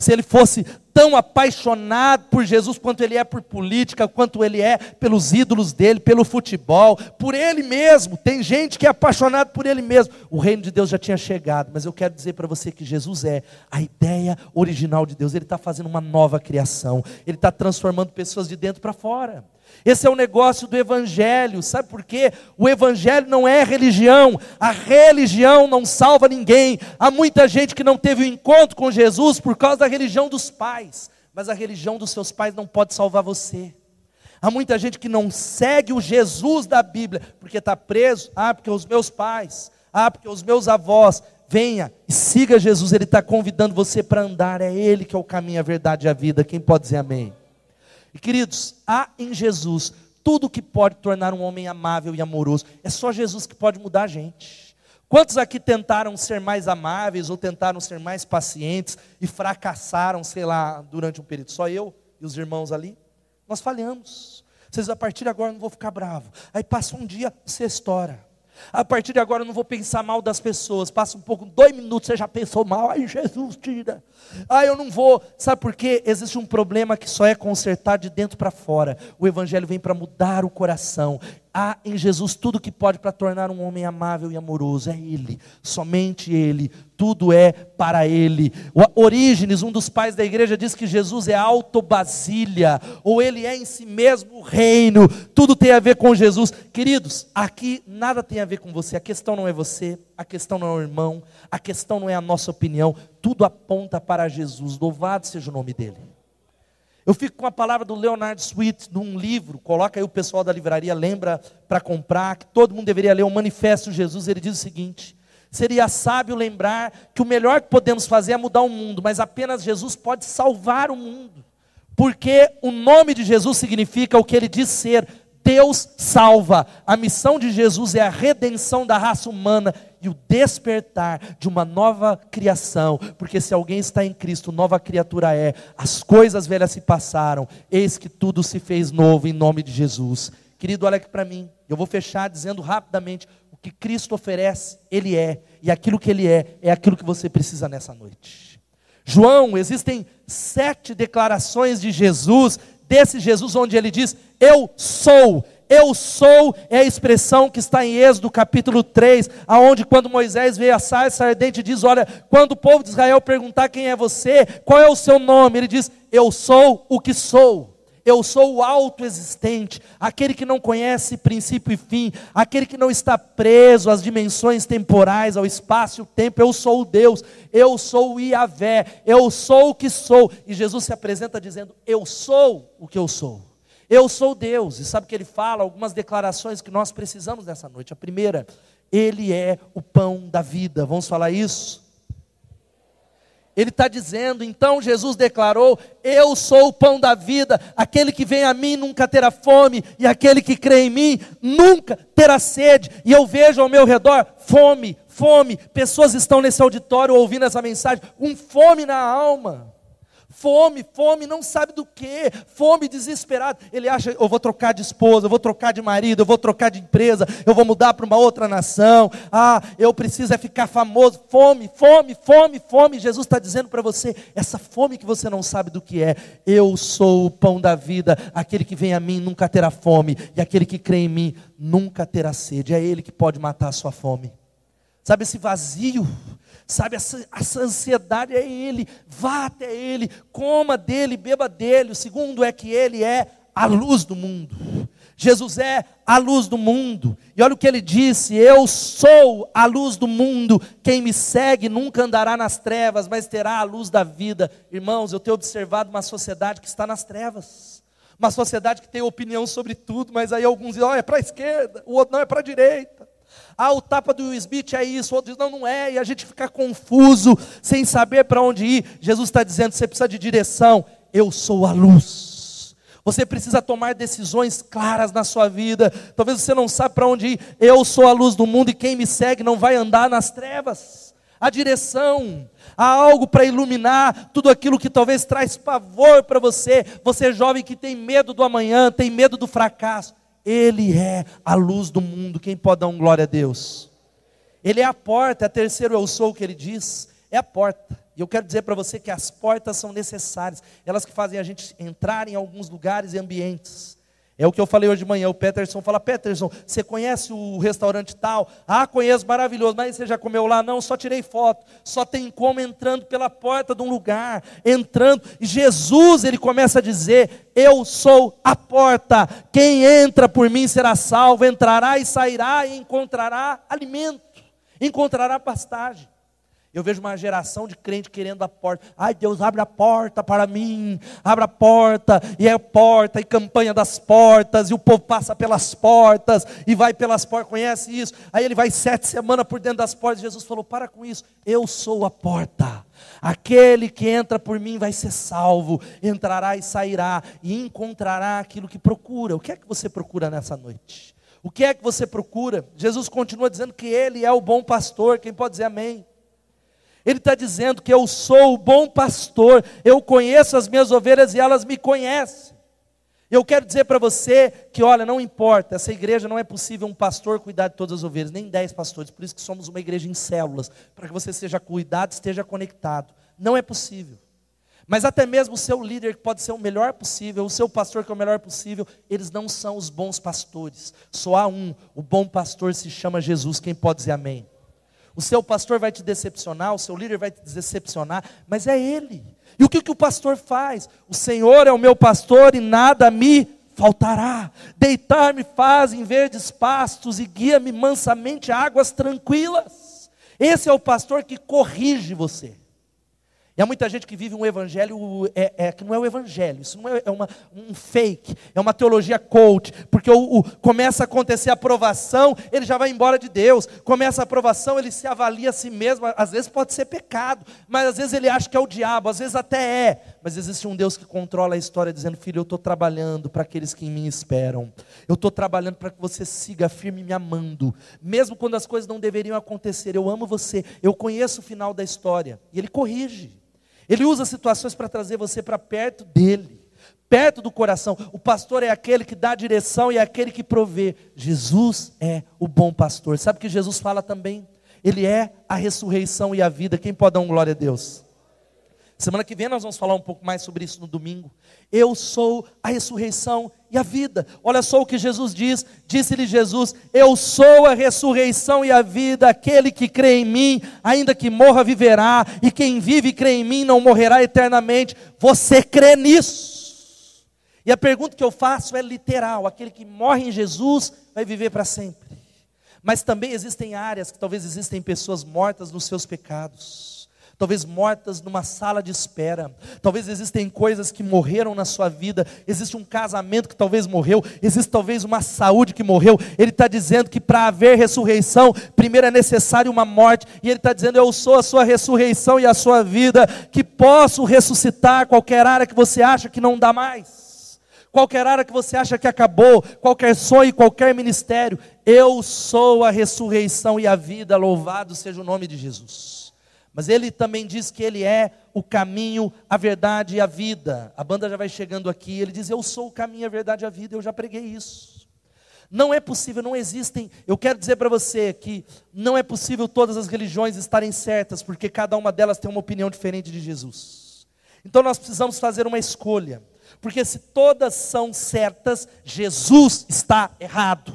Se ele fosse tão apaixonado por Jesus quanto ele é por política, quanto ele é pelos ídolos dele, pelo futebol, por ele mesmo. Tem gente que é apaixonado por ele mesmo. O reino de Deus já tinha chegado, mas eu quero dizer para você que Jesus é a ideia original de Deus. Ele está fazendo uma nova criação, ele está transformando pessoas de dentro para fora. Esse é o negócio do Evangelho, sabe por quê? O Evangelho não é religião, a religião não salva ninguém. Há muita gente que não teve o um encontro com Jesus por causa da religião dos pais, mas a religião dos seus pais não pode salvar você. Há muita gente que não segue o Jesus da Bíblia porque está preso, ah, porque os meus pais, ah, porque os meus avós. Venha e siga Jesus, Ele está convidando você para andar, é Ele que é o caminho, a verdade e a vida. Quem pode dizer amém? E queridos, há em Jesus tudo que pode tornar um homem amável e amoroso. É só Jesus que pode mudar a gente. Quantos aqui tentaram ser mais amáveis ou tentaram ser mais pacientes e fracassaram, sei lá, durante um período? Só eu e os irmãos ali? Nós falhamos. Vocês, a partir de agora, não vou ficar bravo. Aí passa um dia, você estoura. A partir de agora eu não vou pensar mal das pessoas. Passa um pouco, dois minutos, você já pensou mal. Ai, Jesus, tira. Ai, eu não vou. Sabe por quê? Existe um problema que só é consertado de dentro para fora. O Evangelho vem para mudar o coração. Há em Jesus tudo que pode para tornar um homem amável e amoroso. É Ele, somente Ele. Tudo é para Ele. O Orígenes, um dos pais da igreja, diz que Jesus é autobasília, ou Ele é em si mesmo o reino. Tudo tem a ver com Jesus. Queridos, aqui nada tem a ver com você. A questão não é você, a questão não é o irmão, a questão não é a nossa opinião. Tudo aponta para Jesus. Louvado seja o nome dEle. Eu fico com a palavra do Leonard Sweet num livro, coloca aí o pessoal da livraria, lembra para comprar, que todo mundo deveria ler o Manifesto de Jesus. Ele diz o seguinte: seria sábio lembrar que o melhor que podemos fazer é mudar o mundo, mas apenas Jesus pode salvar o mundo, porque o nome de Jesus significa o que ele diz ser. Deus salva. A missão de Jesus é a redenção da raça humana e o despertar de uma nova criação, porque se alguém está em Cristo, nova criatura é. As coisas velhas se passaram, eis que tudo se fez novo em nome de Jesus. Querido, olha aqui para mim. Eu vou fechar dizendo rapidamente o que Cristo oferece, ele é, e aquilo que ele é é aquilo que você precisa nessa noite. João, existem sete declarações de Jesus, desse Jesus onde ele diz: "Eu sou". Eu sou é a expressão que está em Êxodo capítulo 3, aonde quando Moisés veio a sarça ardente diz, olha, quando o povo de Israel perguntar quem é você, qual é o seu nome? Ele diz, eu sou o que sou. Eu sou o autoexistente, aquele que não conhece princípio e fim, aquele que não está preso às dimensões temporais, ao espaço e o tempo. Eu sou o Deus, eu sou o Iavé, eu sou o que sou. E Jesus se apresenta dizendo: Eu sou o que eu sou. Eu sou Deus. E sabe o que ele fala? Algumas declarações que nós precisamos nessa noite. A primeira, Ele é o pão da vida. Vamos falar isso? Ele está dizendo, então Jesus declarou: Eu sou o pão da vida, aquele que vem a mim nunca terá fome, e aquele que crê em mim nunca terá sede. E eu vejo ao meu redor fome, fome. Pessoas estão nesse auditório ouvindo essa mensagem, com fome na alma. Fome, fome, não sabe do que, fome desesperado. Ele acha, eu vou trocar de esposa, eu vou trocar de marido, eu vou trocar de empresa, eu vou mudar para uma outra nação. Ah, eu preciso é ficar famoso. Fome, fome, fome, fome. Jesus está dizendo para você, essa fome que você não sabe do que é. Eu sou o pão da vida, aquele que vem a mim nunca terá fome, e aquele que crê em mim nunca terá sede. É Ele que pode matar a sua fome. Sabe esse vazio? Sabe, essa, essa ansiedade é Ele. Vá até Ele, coma dele, beba dele. O segundo é que Ele é a luz do mundo. Jesus é a luz do mundo. E olha o que ele disse: Eu sou a luz do mundo. Quem me segue nunca andará nas trevas, mas terá a luz da vida. Irmãos, eu tenho observado uma sociedade que está nas trevas. Uma sociedade que tem opinião sobre tudo, mas aí alguns dizem: oh, é para a esquerda, o outro não é para a direita. Ah, o tapa do Will Smith é isso, o outro diz, não, não é, e a gente fica confuso, sem saber para onde ir. Jesus está dizendo: você precisa de direção, eu sou a luz. Você precisa tomar decisões claras na sua vida. Talvez você não saiba para onde ir. Eu sou a luz do mundo e quem me segue não vai andar nas trevas. A direção, há algo para iluminar tudo aquilo que talvez traz pavor para você. Você jovem que tem medo do amanhã, tem medo do fracasso. Ele é a luz do mundo. Quem pode dar um glória a Deus? Ele é a porta, é terceiro eu sou que ele diz, é a porta. E eu quero dizer para você que as portas são necessárias, elas que fazem a gente entrar em alguns lugares e ambientes. É o que eu falei hoje de manhã. O Peterson fala: Peterson, você conhece o restaurante tal? Ah, conheço, maravilhoso. Mas você já comeu lá? Não, só tirei foto. Só tem como entrando pela porta de um lugar. Entrando. E Jesus, ele começa a dizer: Eu sou a porta. Quem entra por mim será salvo. Entrará e sairá e encontrará alimento. Encontrará pastagem. Eu vejo uma geração de crente querendo a porta. Ai, Deus, abre a porta para mim. Abre a porta, e é porta, e campanha das portas, e o povo passa pelas portas, e vai pelas portas, conhece isso? Aí ele vai sete semanas por dentro das portas. Jesus falou: Para com isso, eu sou a porta. Aquele que entra por mim vai ser salvo, entrará e sairá, e encontrará aquilo que procura. O que é que você procura nessa noite? O que é que você procura? Jesus continua dizendo que Ele é o bom pastor. Quem pode dizer amém? Ele está dizendo que eu sou o bom pastor, eu conheço as minhas ovelhas e elas me conhecem. Eu quero dizer para você que, olha, não importa, essa igreja não é possível um pastor cuidar de todas as ovelhas, nem dez pastores, por isso que somos uma igreja em células, para que você seja cuidado, esteja conectado. Não é possível. Mas até mesmo o seu líder, que pode ser o melhor possível, o seu pastor, que é o melhor possível, eles não são os bons pastores. Só há um, o bom pastor se chama Jesus. Quem pode dizer amém? O seu pastor vai te decepcionar, o seu líder vai te decepcionar, mas é ele. E o que, que o pastor faz? O Senhor é o meu pastor e nada me faltará. Deitar-me faz em verdes pastos e guia-me mansamente a águas tranquilas. Esse é o pastor que corrige você. E há muita gente que vive um evangelho é, é, que não é o evangelho, isso não é, é uma, um fake, é uma teologia coach, porque o, o, começa a acontecer a aprovação, ele já vai embora de Deus, começa a aprovação, ele se avalia a si mesmo, às vezes pode ser pecado, mas às vezes ele acha que é o diabo, às vezes até é, mas existe um Deus que controla a história, dizendo: Filho, eu estou trabalhando para aqueles que em mim esperam, eu estou trabalhando para que você siga firme me amando, mesmo quando as coisas não deveriam acontecer, eu amo você, eu conheço o final da história, e ele corrige. Ele usa situações para trazer você para perto dele, perto do coração. O pastor é aquele que dá direção e é aquele que provê. Jesus é o bom pastor. Sabe o que Jesus fala também? Ele é a ressurreição e a vida. Quem pode dar um glória a Deus? Semana que vem nós vamos falar um pouco mais sobre isso no domingo. Eu sou a ressurreição e a vida. Olha só o que Jesus diz: disse-lhe Jesus: Eu sou a ressurreição e a vida. Aquele que crê em mim, ainda que morra, viverá. E quem vive e crê em mim não morrerá eternamente. Você crê nisso? E a pergunta que eu faço é literal: aquele que morre em Jesus vai viver para sempre. Mas também existem áreas que talvez existem pessoas mortas nos seus pecados talvez mortas numa sala de espera. Talvez existem coisas que morreram na sua vida, existe um casamento que talvez morreu, existe talvez uma saúde que morreu. Ele está dizendo que para haver ressurreição, primeiro é necessário uma morte, e ele está dizendo: Eu sou a sua ressurreição e a sua vida, que posso ressuscitar qualquer área que você acha que não dá mais. Qualquer área que você acha que acabou, qualquer sonho, qualquer ministério, eu sou a ressurreição e a vida, louvado seja o nome de Jesus. Mas ele também diz que ele é o caminho, a verdade e a vida. A banda já vai chegando aqui. Ele diz: Eu sou o caminho, a verdade e a vida. Eu já preguei isso. Não é possível, não existem. Eu quero dizer para você que não é possível todas as religiões estarem certas, porque cada uma delas tem uma opinião diferente de Jesus. Então nós precisamos fazer uma escolha, porque se todas são certas, Jesus está errado.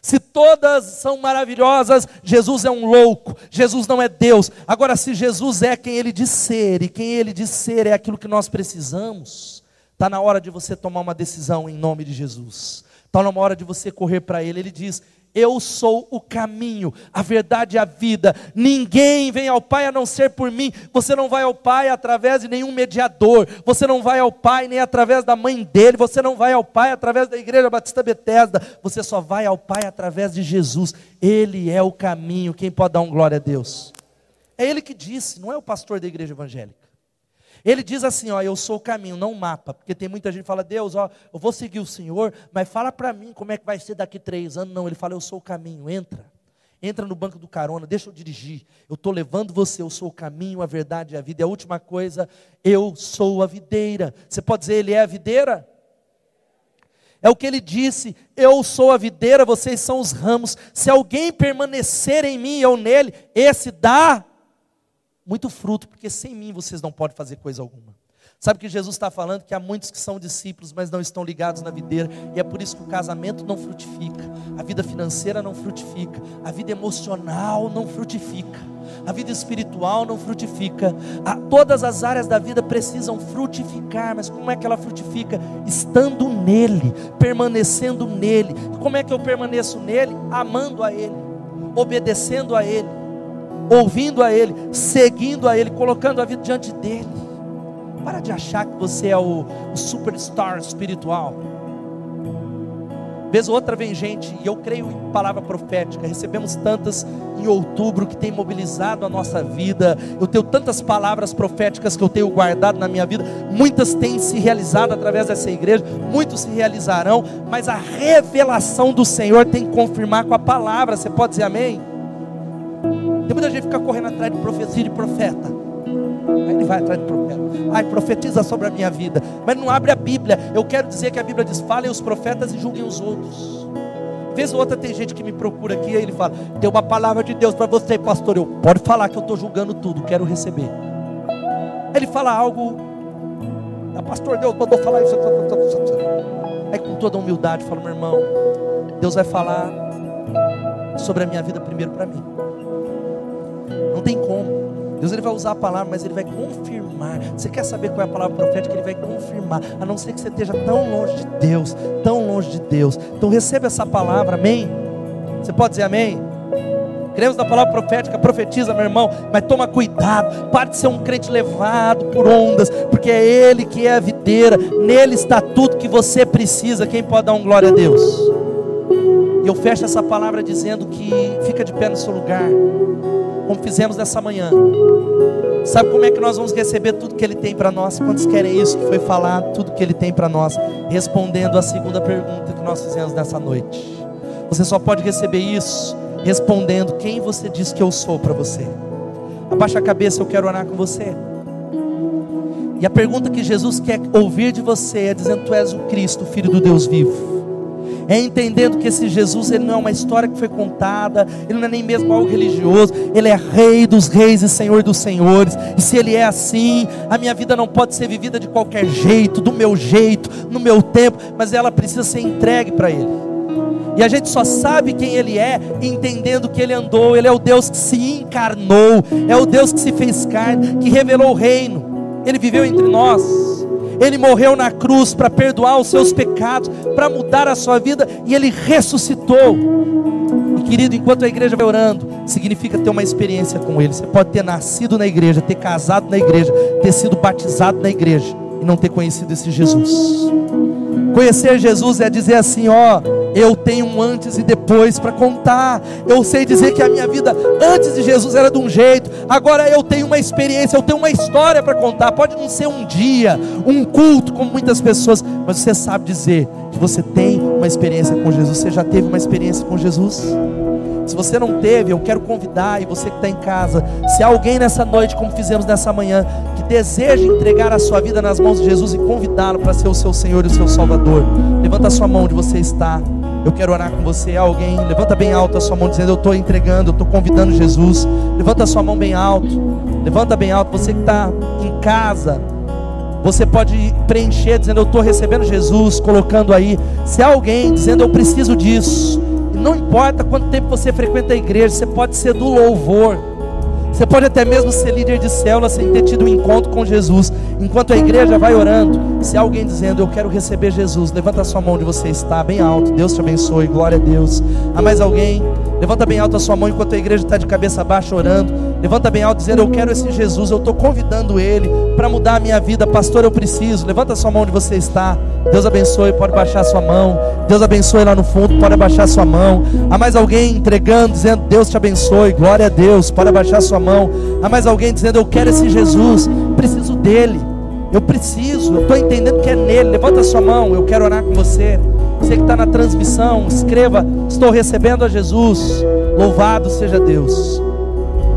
Se todas são maravilhosas, Jesus é um louco, Jesus não é Deus. Agora, se Jesus é quem ele diz ser, e quem ele diz ser é aquilo que nós precisamos, está na hora de você tomar uma decisão em nome de Jesus. Está na hora de você correr para Ele. Ele diz: eu sou o caminho, a verdade e a vida. Ninguém vem ao Pai a não ser por mim. Você não vai ao Pai através de nenhum mediador. Você não vai ao Pai nem através da mãe dele. Você não vai ao Pai através da Igreja Batista Betesda. Você só vai ao Pai através de Jesus. Ele é o caminho. Quem pode dar um glória a Deus? É ele que disse, não é o pastor da igreja evangélica. Ele diz assim, ó, eu sou o caminho, não o mapa, porque tem muita gente que fala, Deus, ó, eu vou seguir o Senhor, mas fala para mim como é que vai ser daqui três anos. Não, ele fala, eu sou o caminho, entra. Entra no banco do carona, deixa eu dirigir. Eu estou levando você, eu sou o caminho, a verdade e a vida. E a última coisa, eu sou a videira. Você pode dizer, ele é a videira? É o que ele disse: Eu sou a videira, vocês são os ramos. Se alguém permanecer em mim eu nele, esse dá muito fruto, porque sem mim vocês não podem fazer coisa alguma. Sabe que Jesus está falando que há muitos que são discípulos, mas não estão ligados na videira, e é por isso que o casamento não frutifica, a vida financeira não frutifica, a vida emocional não frutifica, a vida espiritual não frutifica. A, todas as áreas da vida precisam frutificar, mas como é que ela frutifica? Estando nele, permanecendo nele. Como é que eu permaneço nele? Amando a ele, obedecendo a ele ouvindo a Ele, seguindo a Ele, colocando a vida diante dEle. Para de achar que você é o, o superstar espiritual. Vez ou outra vem gente, e eu creio em palavra profética, recebemos tantas em outubro que tem mobilizado a nossa vida. Eu tenho tantas palavras proféticas que eu tenho guardado na minha vida, muitas têm se realizado através dessa igreja, muitos se realizarão, mas a revelação do Senhor tem que confirmar com a palavra. Você pode dizer amém? Tem muita gente fica correndo atrás de profecia de profeta. Aí ele vai atrás do profeta. Ai, profetiza sobre a minha vida. Mas não abre a Bíblia. Eu quero dizer que a Bíblia diz: falem os profetas e julguem os outros. Vez ou outra tem gente que me procura aqui e ele fala: tem uma palavra de Deus para você, pastor. Eu pode falar que eu estou julgando tudo, quero receber. Ele fala algo, a pastor Deus mandou falar isso. Aí com toda humildade falo, meu irmão, Deus vai falar sobre a minha vida primeiro para mim. Não tem como. Deus ele vai usar a palavra, mas ele vai confirmar. Você quer saber qual é a palavra profética? Ele vai confirmar. A não ser que você esteja tão longe de Deus, tão longe de Deus. Então receba essa palavra, amém? Você pode dizer amém? Cremos na palavra profética, profetiza, meu irmão, mas toma cuidado, pare de ser um crente levado por ondas, porque é Ele que é a videira, nele está tudo que você precisa. Quem pode dar um glória a Deus? Eu fecho essa palavra dizendo que fica de pé no seu lugar, como fizemos nessa manhã. Sabe como é que nós vamos receber tudo que Ele tem para nós? Quantos querem isso que foi falado, tudo que Ele tem para nós? Respondendo a segunda pergunta que nós fizemos nessa noite. Você só pode receber isso respondendo quem você diz que eu sou para você. Abaixa a cabeça, eu quero orar com você. E a pergunta que Jesus quer ouvir de você é dizendo: Tu és o Cristo, Filho do Deus vivo. É entendendo que esse Jesus ele não é uma história que foi contada, ele não é nem mesmo algo religioso, ele é Rei dos Reis e Senhor dos Senhores. E se ele é assim, a minha vida não pode ser vivida de qualquer jeito, do meu jeito, no meu tempo, mas ela precisa ser entregue para Ele. E a gente só sabe quem Ele é, entendendo que Ele andou. Ele é o Deus que se encarnou, é o Deus que se fez carne, que revelou o reino. Ele viveu entre nós. Ele morreu na cruz para perdoar os seus pecados, para mudar a sua vida, e Ele ressuscitou. E querido, enquanto a igreja vai orando, significa ter uma experiência com Ele. Você pode ter nascido na igreja, ter casado na igreja, ter sido batizado na igreja e não ter conhecido esse Jesus. Conhecer Jesus é dizer assim: ó, eu tenho um antes e depois para contar. Eu sei dizer que a minha vida antes de Jesus era de um jeito, agora eu tenho uma experiência, eu tenho uma história para contar. Pode não ser um dia, um culto, como muitas pessoas, mas você sabe dizer que você tem uma experiência com Jesus. Você já teve uma experiência com Jesus? Se você não teve, eu quero convidar, e você que está em casa, se há alguém nessa noite, como fizemos nessa manhã, que deseja entregar a sua vida nas mãos de Jesus e convidá-lo para ser o seu Senhor e o seu Salvador, levanta a sua mão onde você está. Eu quero orar com você. Alguém, levanta bem alto a sua mão, dizendo: Eu estou entregando, eu estou convidando Jesus. Levanta a sua mão bem alto. Levanta bem alto. Você que está em casa, você pode preencher dizendo: Eu estou recebendo Jesus, colocando aí. Se alguém dizendo: Eu preciso disso. Não importa quanto tempo você frequenta a igreja, você pode ser do louvor. Você pode até mesmo ser líder de célula sem ter tido um encontro com Jesus. Enquanto a igreja vai orando, se alguém dizendo, eu quero receber Jesus, levanta a sua mão onde você está, bem alto. Deus te abençoe, glória a Deus. Há mais alguém? Levanta bem alto a sua mão enquanto a igreja está de cabeça baixa orando. Levanta bem alto dizendo, eu quero esse Jesus, eu estou convidando ele para mudar a minha vida. Pastor, eu preciso. Levanta sua mão onde você está. Deus abençoe, pode baixar sua mão. Deus abençoe lá no fundo, pode abaixar sua mão. Há mais alguém entregando, dizendo, Deus te abençoe, glória a Deus, pode abaixar sua mão. Há mais alguém dizendo, eu quero esse Jesus, preciso dele. Eu preciso, eu estou entendendo que é nele. Levanta sua mão, eu quero orar com você. Você que está na transmissão, escreva: Estou recebendo a Jesus. Louvado seja Deus.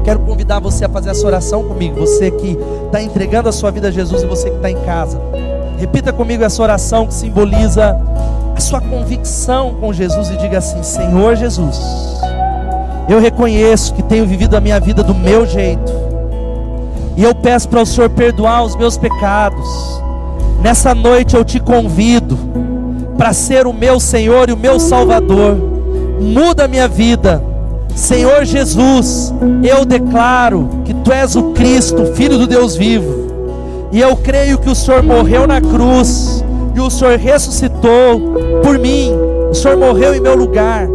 Quero convidar você a fazer essa oração comigo. Você que está entregando a sua vida a Jesus e você que está em casa. Repita comigo essa oração que simboliza a sua convicção com Jesus e diga assim: Senhor Jesus, eu reconheço que tenho vivido a minha vida do meu jeito. E eu peço para o Senhor perdoar os meus pecados. Nessa noite eu te convido para ser o meu Senhor e o meu Salvador. Muda a minha vida. Senhor Jesus, eu declaro que tu és o Cristo, Filho do Deus vivo. E eu creio que o Senhor morreu na cruz e o Senhor ressuscitou por mim. O Senhor morreu em meu lugar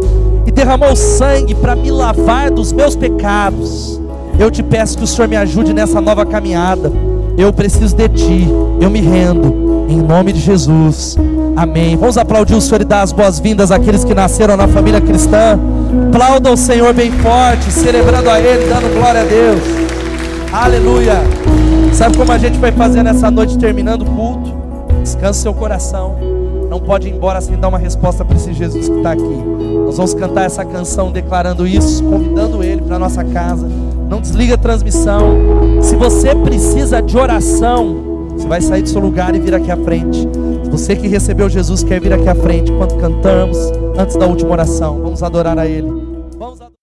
e derramou sangue para me lavar dos meus pecados. Eu te peço que o Senhor me ajude nessa nova caminhada. Eu preciso de ti. Eu me rendo. Em nome de Jesus. Amém. Vamos aplaudir o Senhor e dar as boas-vindas àqueles que nasceram na família cristã. Aplauda o Senhor bem forte, celebrando a Ele, dando glória a Deus. Aleluia. Sabe como a gente vai fazer nessa noite terminando o culto? Descanse seu coração. Não pode ir embora sem dar uma resposta para esse Jesus que está aqui. Nós vamos cantar essa canção declarando isso, convidando ele para nossa casa. Não desliga a transmissão. Se você precisa de oração, você vai sair do seu lugar e vir aqui à frente. Você que recebeu Jesus quer vir aqui à frente, enquanto cantamos, antes da última oração, vamos adorar a Ele. Vamos adorar.